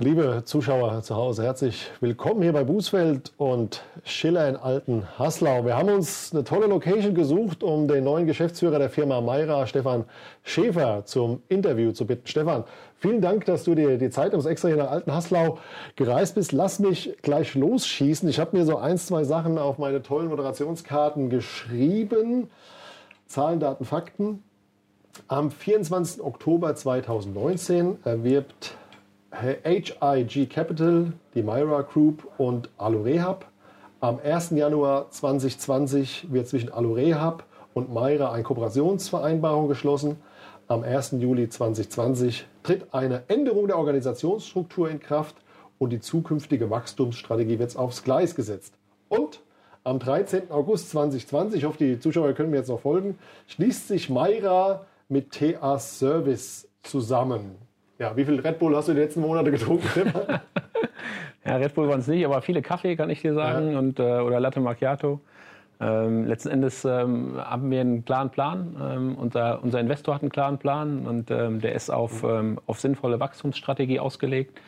Liebe Zuschauer zu Hause, herzlich willkommen hier bei Bußfeld und Schiller in Alten Haslau. Wir haben uns eine tolle Location gesucht, um den neuen Geschäftsführer der Firma Mayra, Stefan Schäfer, zum Interview zu bitten. Stefan, vielen Dank, dass du dir die Zeit ums extra hier nach Alten Haslau gereist bist. Lass mich gleich losschießen. Ich habe mir so ein, zwei Sachen auf meine tollen Moderationskarten geschrieben. Zahlen, Daten, Fakten. Am 24. Oktober 2019 erwirbt HIG Capital, die Myra Group und Alurehab. Am 1. Januar 2020 wird zwischen Alurehab und Myra eine Kooperationsvereinbarung geschlossen. Am 1. Juli 2020 tritt eine Änderung der Organisationsstruktur in Kraft und die zukünftige Wachstumsstrategie wird aufs Gleis gesetzt. Und am 13. August 2020, ich hoffe, die Zuschauer können mir jetzt noch folgen, schließt sich Myra mit TA Service zusammen. Ja, wie viel Red Bull hast du die letzten Monate getrunken? ja, Red Bull waren es nicht, aber viele Kaffee, kann ich dir sagen, ja. und, äh, oder Latte Macchiato. Ähm, letzten Endes ähm, haben wir einen klaren Plan. Ähm, unser, unser Investor hat einen klaren Plan und ähm, der ist auf, ähm, auf sinnvolle Wachstumsstrategie ausgelegt.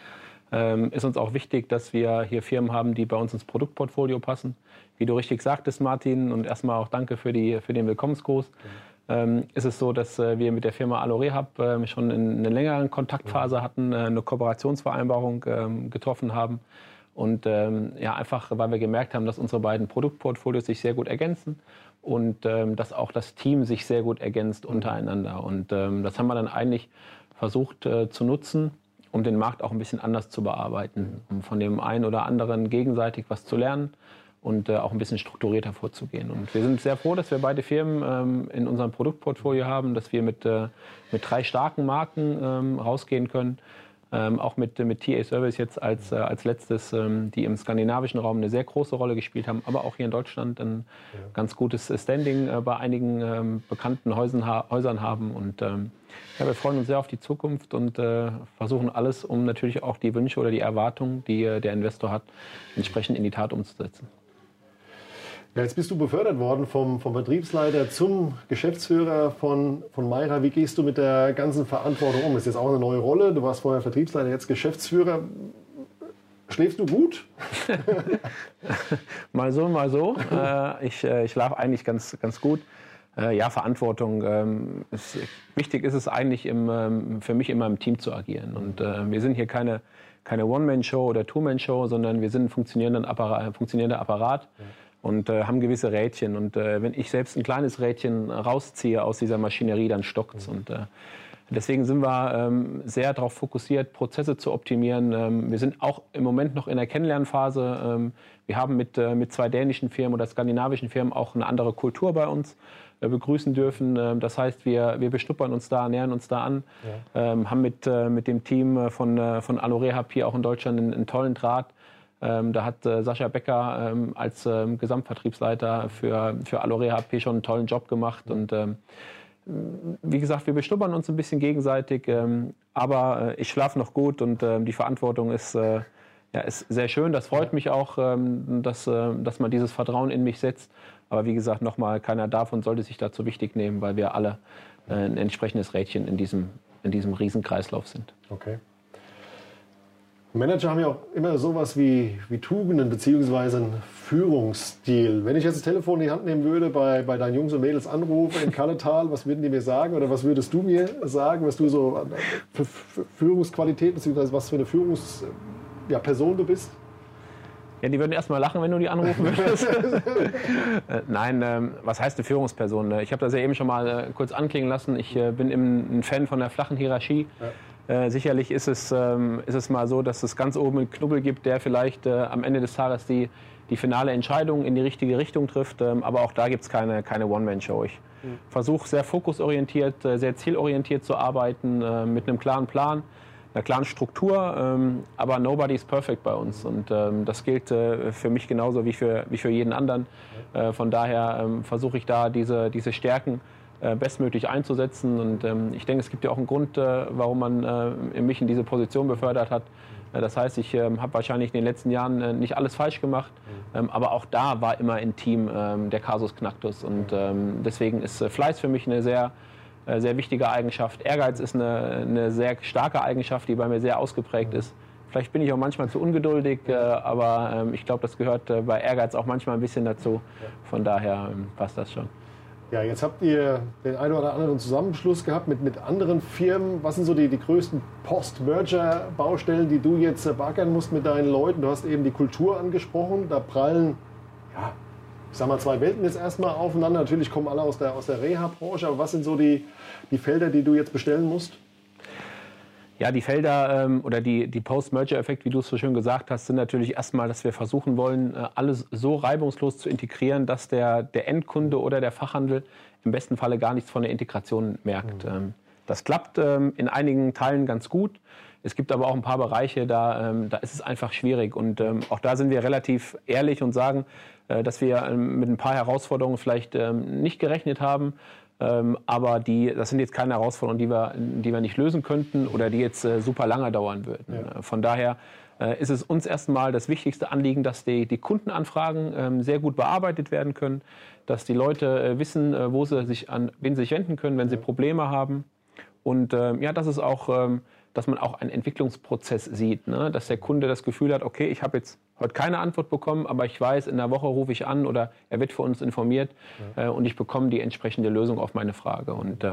Ähm, ist uns auch wichtig, dass wir hier Firmen haben, die bei uns ins Produktportfolio passen. Wie du richtig sagtest, Martin, und erstmal auch danke für, die, für den Willkommensgruß. Mhm ähm, ist es so, dass äh, wir mit der Firma Alorehab äh, schon in einer längeren Kontaktphase hatten, äh, eine Kooperationsvereinbarung ähm, getroffen haben. Und ähm, ja, einfach, weil wir gemerkt haben, dass unsere beiden Produktportfolios sich sehr gut ergänzen und ähm, dass auch das Team sich sehr gut ergänzt untereinander. Und ähm, das haben wir dann eigentlich versucht äh, zu nutzen, um den Markt auch ein bisschen anders zu bearbeiten, um von dem einen oder anderen gegenseitig was zu lernen und äh, auch ein bisschen strukturierter vorzugehen. Und wir sind sehr froh, dass wir beide Firmen ähm, in unserem Produktportfolio haben, dass wir mit, äh, mit drei starken Marken ähm, rausgehen können. Ähm, auch mit, mit TA Service jetzt als, äh, als letztes, ähm, die im skandinavischen Raum eine sehr große Rolle gespielt haben, aber auch hier in Deutschland ein ja. ganz gutes Standing äh, bei einigen ähm, bekannten Häusern, Häusern haben. Und ähm, ja, wir freuen uns sehr auf die Zukunft und äh, versuchen alles, um natürlich auch die Wünsche oder die Erwartungen, die äh, der Investor hat, entsprechend in die Tat umzusetzen. Ja, jetzt bist du befördert worden vom, vom Vertriebsleiter zum Geschäftsführer von, von Mayra. Wie gehst du mit der ganzen Verantwortung um? Das ist jetzt auch eine neue Rolle. Du warst vorher Vertriebsleiter, jetzt Geschäftsführer. Schläfst du gut? mal so, mal so. Äh, ich äh, ich schlafe eigentlich ganz, ganz gut. Äh, ja, Verantwortung. Ähm, ist, wichtig ist es eigentlich im, ähm, für mich immer im Team zu agieren. Und wir sind hier keine, keine One-Man-Show oder Two-Man-Show, sondern wir sind ein funktionierender Apparat. Funktionierender Apparat. Ja und äh, haben gewisse Rädchen. Und äh, wenn ich selbst ein kleines Rädchen rausziehe aus dieser Maschinerie, dann stockt's. Und äh, deswegen sind wir ähm, sehr darauf fokussiert, Prozesse zu optimieren. Ähm, wir sind auch im Moment noch in der Kennenlernphase. Ähm, wir haben mit, äh, mit zwei dänischen Firmen oder skandinavischen Firmen auch eine andere Kultur bei uns äh, begrüßen dürfen. Ähm, das heißt, wir, wir beschnuppern uns da, nähern uns da an, ja. ähm, haben mit, äh, mit dem Team von, von Alorehab hier auch in Deutschland einen, einen tollen Draht. Ähm, da hat äh, Sascha Becker ähm, als ähm, Gesamtvertriebsleiter für, für Alore HP schon einen tollen Job gemacht. Und ähm, wie gesagt, wir beschnuppern uns ein bisschen gegenseitig, ähm, aber äh, ich schlafe noch gut und ähm, die Verantwortung ist, äh, ja, ist sehr schön. Das freut mich auch, dass, äh, dass man dieses Vertrauen in mich setzt. Aber wie gesagt, nochmal, keiner darf und sollte sich dazu wichtig nehmen, weil wir alle äh, ein entsprechendes Rädchen in diesem, in diesem Riesenkreislauf sind. Okay. Manager haben ja auch immer sowas wie, wie Tugenden beziehungsweise einen Führungsstil. Wenn ich jetzt das Telefon in die Hand nehmen würde, bei, bei deinen Jungs und Mädels anrufe in Kalletal, was würden die mir sagen oder was würdest du mir sagen, was du so für Führungsqualität beziehungsweise was für eine Führungsperson ja, du bist? Ja, die würden erstmal lachen, wenn du die anrufen würdest. Äh, nein, ähm, was heißt eine Führungsperson? Ich habe das ja eben schon mal äh, kurz anklingen lassen. Ich äh, bin ein Fan von der flachen Hierarchie. Ja. Äh, sicherlich ist es, ähm, ist es mal so, dass es ganz oben einen Knubbel gibt, der vielleicht äh, am Ende des Tages die, die finale Entscheidung in die richtige Richtung trifft. Ähm, aber auch da gibt es keine, keine One-Man-Show. Ich mhm. versuche sehr fokusorientiert, äh, sehr zielorientiert zu arbeiten, äh, mit einem klaren Plan, einer klaren Struktur. Ähm, aber nobody is perfect bei uns. Und ähm, das gilt äh, für mich genauso wie für, wie für jeden anderen. Von daher ähm, versuche ich da diese, diese Stärken bestmöglich einzusetzen. Und ähm, ich denke, es gibt ja auch einen Grund, äh, warum man äh, mich in diese Position befördert hat. Äh, das heißt, ich ähm, habe wahrscheinlich in den letzten Jahren äh, nicht alles falsch gemacht, mhm. ähm, aber auch da war immer ein Team der Kasus Knacktus. Und ähm, deswegen ist äh, Fleiß für mich eine sehr, sehr wichtige Eigenschaft. Ehrgeiz ist eine, eine sehr starke Eigenschaft, die bei mir sehr ausgeprägt ist. Vielleicht bin ich auch manchmal zu ungeduldig, äh, aber ich glaube, das gehört äh, bei Ehrgeiz auch manchmal ein bisschen dazu. Von daher passt das schon. Ja, jetzt habt ihr den einen oder anderen Zusammenschluss gehabt mit, mit anderen Firmen. Was sind so die, die größten Post-Merger-Baustellen, die du jetzt backern musst mit deinen Leuten? Du hast eben die Kultur angesprochen. Da prallen, ja, ich sag mal, zwei Welten jetzt erstmal aufeinander. Natürlich kommen alle aus der, aus der Reha-Branche. Aber was sind so die, die Felder, die du jetzt bestellen musst? Ja, die Felder ähm, oder die, die Post-Merger-Effekt, wie du es so schön gesagt hast, sind natürlich erstmal, dass wir versuchen wollen, äh, alles so reibungslos zu integrieren, dass der, der Endkunde oder der Fachhandel im besten Falle gar nichts von der Integration merkt. Mhm. Ähm, das klappt ähm, in einigen Teilen ganz gut. Es gibt aber auch ein paar Bereiche, da, ähm, da ist es einfach schwierig. Und ähm, auch da sind wir relativ ehrlich und sagen, äh, dass wir ähm, mit ein paar Herausforderungen vielleicht nicht gerechnet haben. Ähm, aber die, das sind jetzt keine Herausforderungen, die wir, die wir nicht lösen könnten oder die jetzt äh, super lange dauern würden. Ja. Äh, von daher äh, ist es uns erstmal das wichtigste Anliegen, dass die, die Kundenanfragen ähm, sehr gut bearbeitet werden können, dass die Leute äh, wissen, äh, wo sie sich an wen sie sich wenden können, wenn sie Probleme haben. Und ähm, ja, das ist auch ähm, dass man auch einen Entwicklungsprozess sieht, ne? dass der Kunde das Gefühl hat, okay, ich habe jetzt heute keine Antwort bekommen, aber ich weiß, in der Woche rufe ich an oder er wird für uns informiert ja. äh, und ich bekomme die entsprechende Lösung auf meine Frage. Und äh,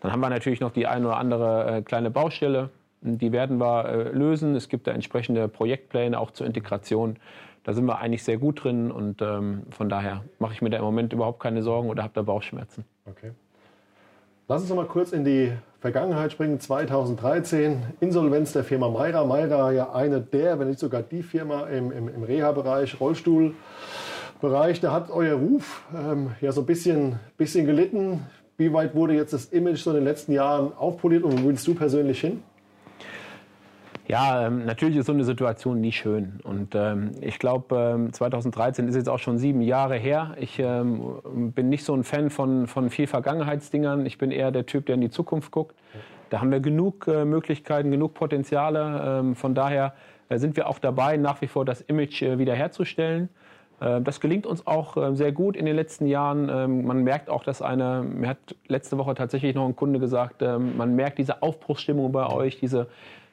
dann haben wir natürlich noch die eine oder andere äh, kleine Baustelle, die werden wir äh, lösen. Es gibt da entsprechende Projektpläne auch zur Integration. Da sind wir eigentlich sehr gut drin und ähm, von daher mache ich mir da im Moment überhaupt keine Sorgen oder habe da Bauchschmerzen. Okay. Lass uns noch mal kurz in die Vergangenheit springen. 2013, Insolvenz der Firma Mayra. Mayra ja eine der, wenn nicht sogar die Firma im, im, im Reha-Bereich, Rollstuhlbereich. Da hat euer Ruf ähm, ja so ein bisschen, bisschen gelitten. Wie weit wurde jetzt das Image so in den letzten Jahren aufpoliert und wo willst du persönlich hin? Ja, ähm, natürlich ist so eine Situation nie schön. Und ähm, ich glaube, ähm, 2013 ist jetzt auch schon sieben Jahre her. Ich bin nicht so ein Fan von, von viel Vergangenheitsdingern. Ich bin eher der Typ, der in die Zukunft guckt. Da haben wir genug äh, Möglichkeiten, genug Potenziale. Von daher äh, sind wir auch dabei, nach wie vor das Image äh, wiederherzustellen. Das gelingt uns auch sehr gut in den letzten Jahren. Man merkt auch, dass eine, mir hat letzte Woche tatsächlich noch ein Kunde gesagt, man merkt diese Aufbruchsstimmung bei euch, diese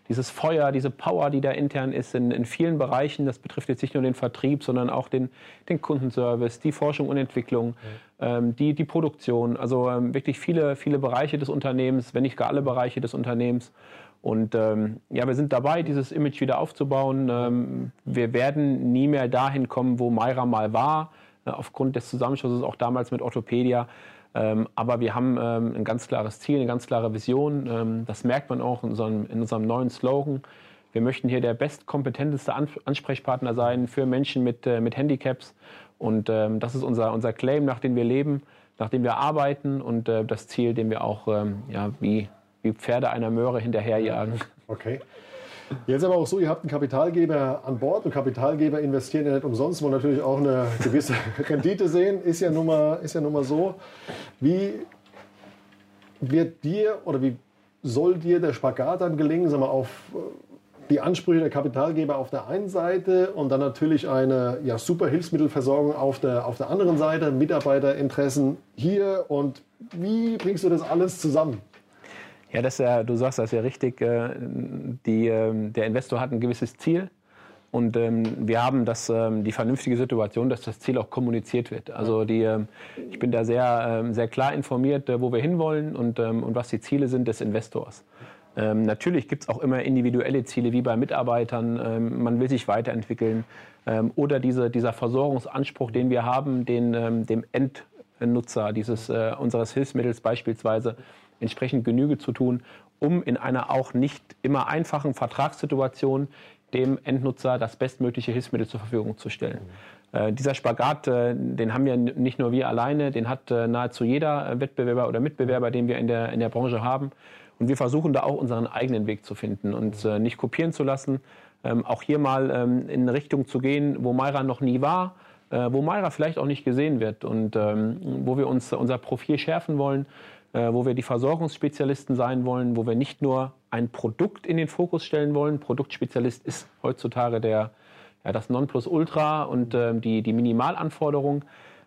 dieses Feuer, diese Power, die da intern ist in, in vielen Bereichen. Das betrifft jetzt nicht nur den Vertrieb, sondern auch den, den Kundenservice, die Forschung und Entwicklung, ja. ähm, die, die Produktion. Also ähm, wirklich viele, viele Bereiche des Unternehmens, wenn nicht gar alle Bereiche des Unternehmens. Und ähm, ja, wir sind dabei, dieses Image wieder aufzubauen. Ähm, wir werden nie mehr dahin kommen, wo Mayra mal war, äh, aufgrund des Zusammenschlusses auch damals mit Orthopädia. Ähm, aber wir haben ähm, ein ganz klares Ziel, eine ganz klare Vision. Ähm, das merkt man auch in unserem, in unserem neuen Slogan. Wir möchten hier der bestkompetenteste Ansprechpartner sein für Menschen mit, äh, mit Handicaps. Und das ist unser, unser Claim, nach dem wir leben, nach dem wir arbeiten und äh, das Ziel, dem wir auch ja, wie, wie Pferde einer Möhre hinterherjagen. Okay. Jetzt aber auch so, ihr habt einen Kapitalgeber an Bord und Kapitalgeber investieren ja nicht umsonst, wo natürlich auch eine gewisse Rendite sehen, ist ja nun mal, ist ja nun mal so. Wie wird dir oder wie soll dir der Spagat dann gelingen, sagen wir, auf äh, die Ansprüche der Kapitalgeber auf der einen Seite und dann natürlich eine ja, super Hilfsmittelversorgung auf der, auf der anderen Seite, Mitarbeiterinteressen hier und wie bringst du das alles zusammen? Ja, das ja, du sagst das ja richtig. Äh, die, ähm, der Investor hat ein gewisses Ziel. Und ähm, wir haben das, ähm, die vernünftige Situation, dass das Ziel auch kommuniziert wird. Also die, ähm, ich bin da sehr, ähm, sehr klar informiert, äh, wo wir hinwollen und, ähm, und was die Ziele sind des Investors. Ähm, natürlich gibt es auch immer individuelle Ziele, wie bei Mitarbeitern. Ähm, man will sich weiterentwickeln. Ähm, oder diese, dieser Versorgungsanspruch, den wir haben, den, ähm, dem Endnutzer dieses, äh, unseres Hilfsmittels beispielsweise entsprechend Genüge zu tun, um in einer auch nicht immer einfachen Vertragssituation dem Endnutzer das bestmögliche Hilfsmittel zur Verfügung zu stellen. Mhm. dieser Spagat, äh, den haben wir nicht nur wir alleine, den hat äh, nahezu jeder Wettbewerber oder Mitbewerber, den wir in der, in der Branche haben. Und wir versuchen da auch unseren eigenen Weg zu finden und äh, nicht kopieren zu lassen. Ähm, auch hier mal ähm, in eine Richtung zu gehen, wo Mayra noch nie war, wo Mayra vielleicht auch nicht gesehen wird und ähm, wo wir uns unser Profil schärfen wollen äh, wo wir die Versorgungsspezialisten sein wollen, wo wir nicht nur ein Produkt in den Fokus stellen wollen. Produktspezialist ist heutzutage der, ja, das Nonplusultra und äh, die, die Minimalanforderung.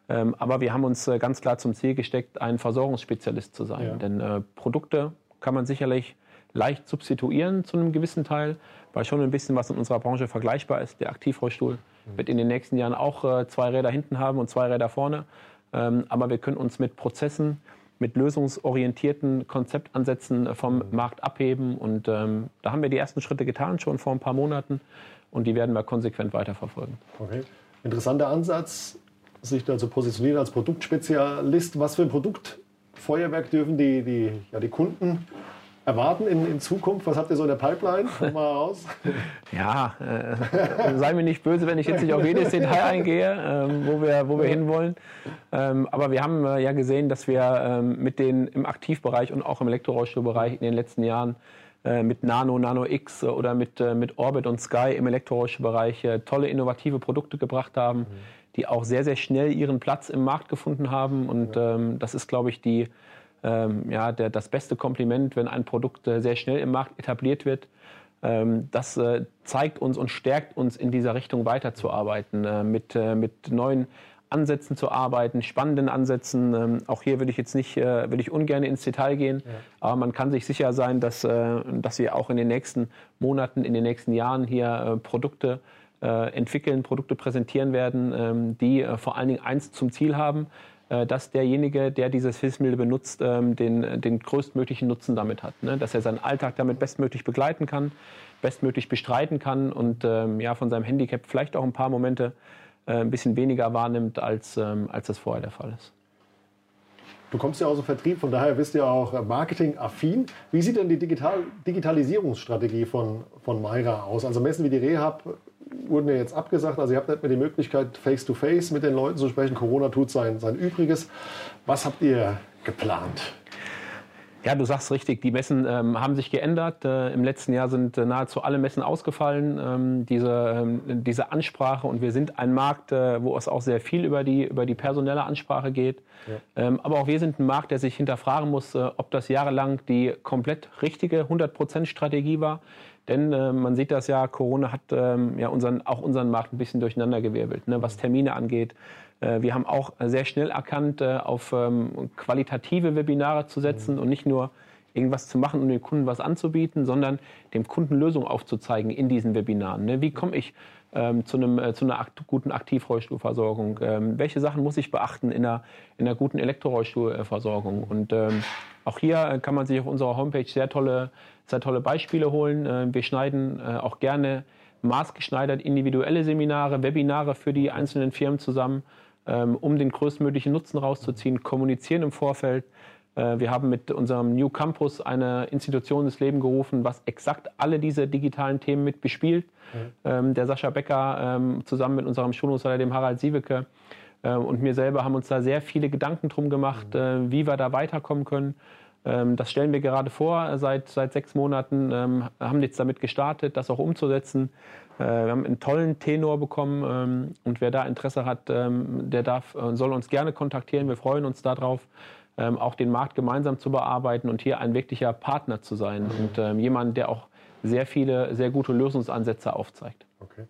Ähm, aber wir haben uns äh, ganz klar zum Ziel gesteckt, ein Versorgungsspezialist zu sein. Ja. Denn äh, Produkte kann man sicherlich leicht substituieren zu einem gewissen Teil, weil schon ein bisschen was in unserer Branche vergleichbar ist. Der Aktivrollstuhl wird in den nächsten Jahren auch äh, zwei Räder hinten haben und zwei Räder vorne. Ähm, aber wir können uns mit Prozessen, mit lösungsorientierten Konzeptansätzen vom mhm. Markt abheben. Und ähm, da haben wir die ersten Schritte getan, schon vor ein paar Monaten. Und die werden wir konsequent weiterverfolgen. Okay. Interessanter Ansatz, sich da zu positionieren als Produktspezialist. Was für ein Produktfeuerwerk dürfen die, die, ja, die Kunden erwarten in, in Zukunft? Was habt ihr so in der Pipeline? Komm mal raus. Ja, äh, sei mir nicht böse, wenn ich jetzt nicht auf jedes Detail eingehe, ähm, wo wir, wo wir hinwollen. Ähm, aber wir haben äh, ja gesehen, dass wir ähm, mit den im Aktivbereich und auch im Elektrorollstuhlbereich in den letzten Jahren äh, mit Nano, Nano X oder mit, äh, mit Orbit und Sky im Elektrorollstuhlbereich äh, tolle innovative Produkte gebracht haben, mhm. die auch sehr, sehr schnell ihren Platz im Markt gefunden haben. Und ähm, das ist, glaube ich, die ähm, ja, der, das beste Kompliment, wenn ein Produkt äh, sehr schnell im Markt etabliert wird. Ähm, das äh, zeigt uns und stärkt uns in dieser Richtung weiterzuarbeiten, äh, mit, äh, mit neuen Ansätzen zu arbeiten, spannenden Ansätzen. Ähm, auch hier würde ich jetzt nicht, äh, würde ich ungern ins Detail gehen, ja. aber man kann sich sicher sein, dass, äh, dass wir auch in den nächsten Monaten, in den nächsten Jahren hier Produkte entwickeln, Produkte präsentieren werden, ähm, die vor allen Dingen eins zum Ziel haben, äh, dass derjenige, der dieses Hilfsmittel benutzt, ähm, den, den größtmöglichen Nutzen damit hat. Ne? Dass er seinen Alltag damit bestmöglich begleiten kann, bestmöglich bestreiten kann und ähm, ja, von seinem Handicap vielleicht auch ein paar Momente äh, ein bisschen weniger wahrnimmt, als, ähm, als das vorher der Fall ist. Du kommst ja aus dem Vertrieb, von daher bist du ja auch marketingaffin. Wie sieht denn die Digital Digitalisierungsstrategie von, von Mayra aus? Also Messen wie die Rehab wurden ja jetzt abgesagt. Also ihr habt nicht mehr die Möglichkeit, face-to-face -face mit den Leuten zu sprechen. Corona tut sein, sein Übriges. Was habt ihr geplant? Ja, du sagst richtig, die Messen ähm, haben sich geändert. Äh, Im letzten Jahr sind äh, nahezu alle Messen ausgefallen. Ähm, diese, ähm, diese Ansprache und wir sind ein Markt, äh, wo es auch sehr viel über die, über die personelle Ansprache geht. Ja. Ähm, aber auch wir sind ein Markt, der sich hinterfragen muss, äh, ob das jahrelang die komplett richtige 100% Strategie war. Denn äh, man sieht das ja, Corona hat ähm, ja unseren, auch unseren Markt ein bisschen durcheinandergewirbelt, ne, was Termine angeht. Äh, wir haben auch sehr schnell erkannt, äh, auf ähm, qualitative Webinare zu setzen mhm. und nicht nur irgendwas zu machen, um dem Kunden was anzubieten, sondern dem Kunden Lösungen aufzuzeigen in diesen Webinaren. Ne? Wie komme ich ähm, zu, einem, äh, zu einer akt guten Aktivrollstuhlversorgung? Ähm, welche Sachen muss ich beachten in einer, in einer guten Elektrorollstuhlversorgung? Und ähm, auch hier äh, kann man sich auf unserer Homepage sehr tolle sehr tolle Beispiele holen. Äh, wir schneiden äh, auch gerne maßgeschneidert individuelle Seminare, Webinare für die einzelnen Firmen zusammen, ähm, um den größtmöglichen Nutzen rauszuziehen, kommunizieren im Vorfeld. Äh, wir haben mit unserem New Campus eine Institution ins Leben gerufen, was exakt alle diese digitalen Themen mit bespielt. Mhm. Der Sascha Becker ähm, zusammen mit unserem Schulungsleiter, dem Harald Sieweke, und mir selber haben uns da sehr viele Gedanken drum gemacht, mhm. wie wir da weiterkommen können. Ähm, das stellen wir gerade vor. Seit, seit sechs Monaten ähm, haben jetzt damit gestartet, das auch umzusetzen. Äh, wir haben einen tollen Tenor bekommen ähm, und wer da Interesse hat, der darf, äh, soll uns gerne kontaktieren. Wir freuen uns darauf, auch den Markt gemeinsam zu bearbeiten und hier ein wirklicher Partner zu sein und jemand, der auch sehr viele, sehr gute Lösungsansätze aufzeigt. Okay.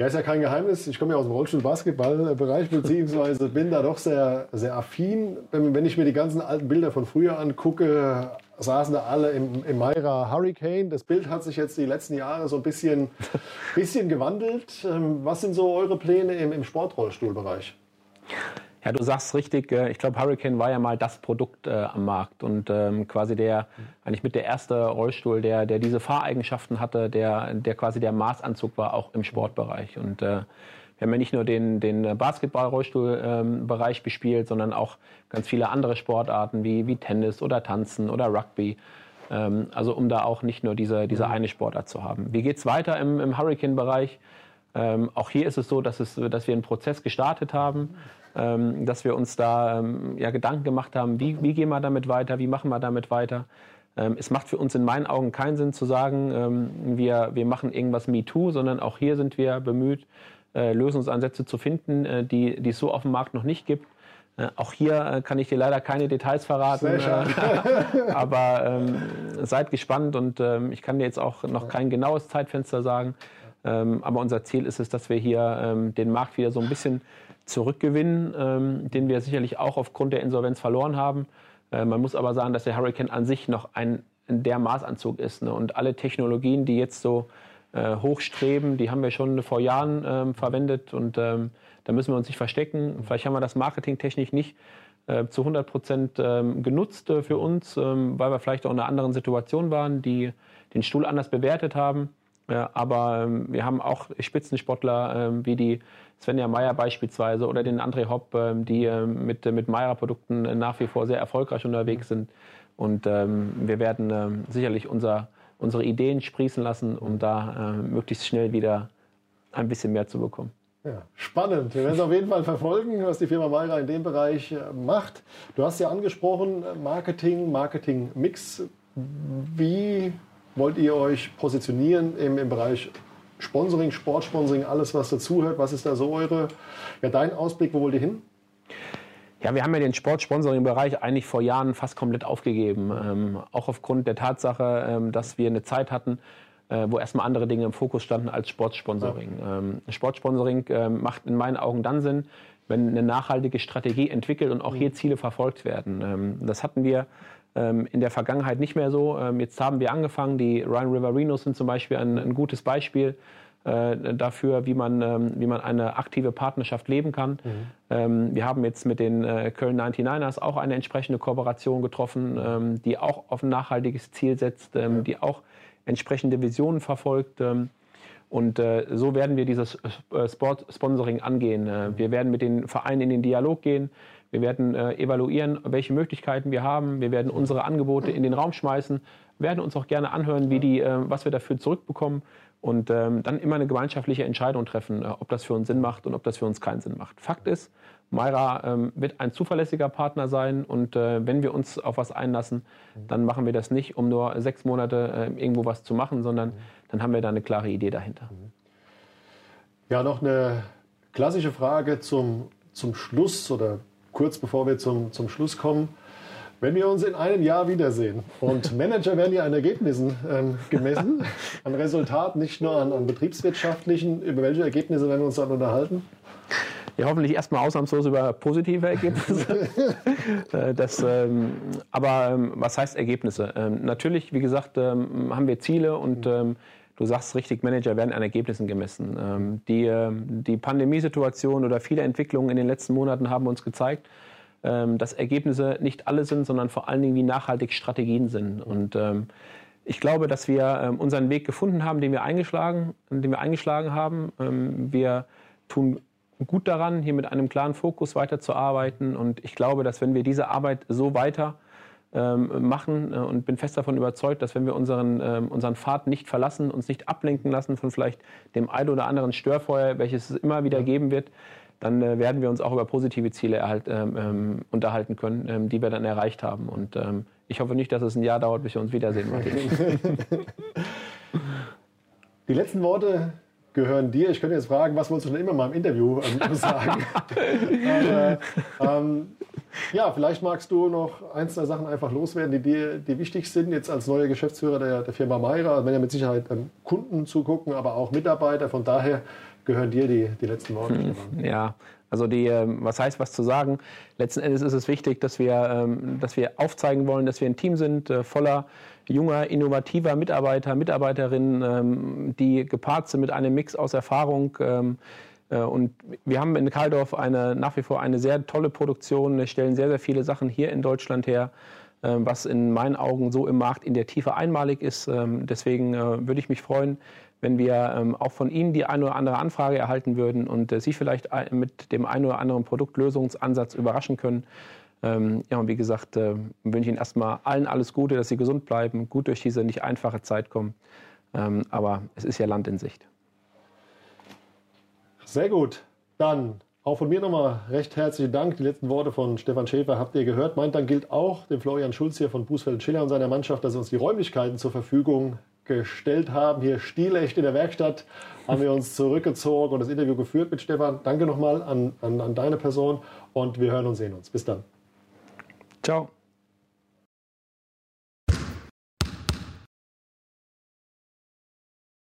Ja, ist ja kein Geheimnis. Ich komme ja aus dem Rollstuhl-Basketball-Bereich, beziehungsweise bin da doch sehr, sehr affin. Wenn ich mir die ganzen alten Bilder von früher angucke, saßen da alle im, im Mayra Hurricane. Das Bild hat sich jetzt die letzten Jahre so ein bisschen, bisschen gewandelt. Ähm, was sind so eure Pläne im, im Sportrollstuhlbereich? Ja, du sagst richtig. Äh, ich glaube, Hurricane war ja mal das Produkt äh, am Markt und ähm, quasi der eigentlich mit der erste Rollstuhl, der, der diese Fahreigenschaften hatte, der, der quasi der Maßanzug war auch im Sportbereich. Und äh, wir haben ja nicht nur den, den Basketball-Rollstuhlbereich ähm, bespielt, sondern auch ganz viele andere Sportarten wie, wie Tennis oder Tanzen oder Rugby. Ähm, also um da auch nicht nur diese, diese mhm. eine Sportart zu haben. Wie geht's weiter im, im Hurricane-Bereich? Ähm, auch hier ist es so, dass, es, dass wir einen Prozess gestartet haben ähm, dass wir uns da ähm, ja, Gedanken gemacht haben, wie, wie gehen wir damit weiter, wie machen wir damit weiter. Ähm, es macht für uns in meinen Augen keinen Sinn zu sagen, ähm, wir, wir machen irgendwas MeToo, sondern auch hier sind wir bemüht, äh, Lösungsansätze zu finden, äh, die, die es so auf dem Markt noch nicht gibt. Äh, auch hier äh, kann ich dir leider keine Details verraten, äh, aber ähm, seid gespannt und ich kann dir jetzt auch noch kein genaues Zeitfenster sagen. Aber unser Ziel ist es, dass wir hier den Markt wieder so ein bisschen zurückgewinnen, ähm, den wir sicherlich auch aufgrund der Insolvenz verloren haben. Äh, man muss aber sagen, dass der Hurricane an sich noch ein der Maßanzug ist. Ne? Und alle Technologien, die jetzt so äh, hochstreben, die haben wir schon vor Jahren ähm, verwendet und ähm, da müssen wir uns nicht verstecken. Vielleicht haben wir das marketingtechnisch nicht äh, zu 100 Prozent ähm, genutzt für uns, ähm, weil wir vielleicht auch in einer anderen Situation waren, die den Stuhl anders bewertet haben. Aber ähm, wir haben auch Spitzensportler ähm, wie die Svenja Meyer beispielsweise oder den André Hopp, die mit, mit Meyer-Produkten nach wie vor sehr erfolgreich unterwegs sind. Und wir werden sicherlich unser, unsere Ideen sprießen lassen, um da möglichst schnell wieder ein bisschen mehr zu bekommen. Ja, spannend. Wir werden es auf jeden Fall verfolgen, was die Firma Mayra in dem Bereich äh, macht. Du hast ja angesprochen, äh, Marketing, Marketing-Mix. Wie wollt ihr euch positionieren im, im Bereich Sponsoring, Sportsponsoring, alles, was dazugehört? Was ist da so eure, ja, dein Ausblick? Wo wollt ihr hin? Ja, wir haben ja den Sportsponsoring-Bereich eigentlich vor Jahren fast komplett aufgegeben. Ähm, auch aufgrund der Tatsache, ähm, dass wir eine Zeit hatten, äh, wo erstmal andere Dinge im Fokus standen als Sportsponsoring. Ja. Ähm, Sportsponsoring ähm, macht in meinen Augen dann Sinn, wenn eine nachhaltige Strategie entwickelt und auch hier mhm. Ziele verfolgt werden. Ähm, das hatten wir in der Vergangenheit nicht mehr so. Jetzt haben wir angefangen, die Rhine River Rhinos sind zum Beispiel ein, ein gutes Beispiel äh, dafür, wie man, wie man eine aktive Partnerschaft leben kann. Mhm. wir haben jetzt mit den äh, Köln 99ers auch eine entsprechende Kooperation getroffen, die auch auf ein nachhaltiges Ziel setzt, ja. die auch entsprechende Visionen verfolgt. Ähm, und äh, so werden wir dieses äh, Sport-Sponsoring angehen. Äh, wir werden mit den Vereinen in den Dialog gehen. Wir werden evaluieren, welche Möglichkeiten wir haben. Wir werden unsere Angebote in den Raum schmeißen, werden uns auch gerne anhören, wie die, was wir dafür zurückbekommen und ähm, dann immer eine gemeinschaftliche Entscheidung treffen, ob das für uns Sinn macht und ob das für uns keinen Sinn macht. Fakt ist, Mayra ähm, wird ein zuverlässiger Partner sein und äh, wenn wir uns auf was einlassen, dann machen wir das nicht, um nur sechs Monate äh, irgendwo was zu machen, sondern dann haben wir da eine klare Idee dahinter. Ja, noch eine klassische Frage zum, zum Schluss oder kurz bevor wir zum, zum Schluss kommen. Wenn wir uns in einem Jahr wiedersehen und Manager werden ja an Ergebnissen ähm, gemessen, an Resultaten, nicht nur an, an betriebswirtschaftlichen, über welche Ergebnisse werden wir uns dann unterhalten? Ja, hoffentlich erstmal ausnahmslos über positive Ergebnisse. Äh, das, ähm, aber ähm, was heißt Ergebnisse? Ähm, natürlich, wie gesagt, ähm, haben wir Ziele und ähm, du sagst richtig, Manager werden an Ergebnissen gemessen. Ähm, die, äh, die Pandemiesituation oder viele Entwicklungen in den letzten Monaten haben uns gezeigt, dass Ergebnisse nicht alle sind, sondern vor allen Dingen, wie nachhaltig Strategien sind. Und ich glaube, dass wir unseren Weg gefunden haben, den wir eingeschlagen, den wir eingeschlagen haben. wir tun gut daran, hier mit einem klaren Fokus weiterzuarbeiten. Und ich glaube, dass wenn wir diese Arbeit so weiter ähm, machen äh, und bin fest davon überzeugt, dass wenn wir unseren, ähm, unseren Pfad nicht verlassen, uns nicht ablenken lassen von vielleicht dem ein oder anderen Störfeuer, welches es immer wieder geben wird, dann äh, werden wir uns auch über positive Ziele erhalt, ähm, ähm unterhalten können, ähm, die wir dann erreicht haben. Und ähm, ich hoffe nicht, dass es ein Jahr dauert, bis wir uns wiedersehen, Martin. Die letzten Worte gehören dir. Ich könnte jetzt fragen, was wolltest du schon immer mal im Interview ähm, sagen? Aber, ähm, ja, vielleicht magst du noch ein, zwei Sachen einfach loswerden, die dir die wichtig sind, jetzt als neuer Geschäftsführer der, der Firma Mayra. Also wenn ja mit Sicherheit ähm, Kunden zugucken, aber auch Mitarbeiter. Von daher gehören dir die, die letzten Worte. Hm, ja, also die, ähm, was heißt was zu sagen? Letzten Endes ist es wichtig, dass wir, ähm, dass wir aufzeigen wollen, dass wir ein Team sind äh, voller junger, innovativer Mitarbeiter, Mitarbeiterinnen, die gepaart sind mit einem Mix aus Erfahrung. Äh, und wir haben in Kaldorf eine, nach wie vor eine sehr tolle Produktion, wir stellen sehr, sehr viele Sachen hier in Deutschland her, was in meinen Augen so im Markt in der Tiefe einmalig ist. Deswegen äh, würde ich mich freuen, wenn wir ähm, auch von Ihnen die eine oder andere Anfrage erhalten würden und äh, Sie vielleicht mit dem einen oder anderen Produktlösungsansatz überraschen können. Ähm, ja, und wie gesagt, wünsche ich Ihnen erstmal allen alles Gute, dass Sie gesund bleiben, gut durch diese nicht einfache Zeit kommen. Ähm, aber es ist ja Land in Sicht. Sehr gut. Dann auch von mir nochmal recht herzlichen Dank. Die letzten Worte von Stefan Schäfer habt ihr gehört. Mein Dank gilt auch dem Florian Schulz hier von Bußfeld Schiller und seiner Mannschaft, dass sie uns die Räumlichkeiten zur Verfügung gestellt haben. Hier stilecht in der Werkstatt haben wir uns zurückgezogen und das Interview geführt mit Stefan. Danke nochmal an, an, an deine Person und wir hören und sehen uns. Bis dann. Ciao.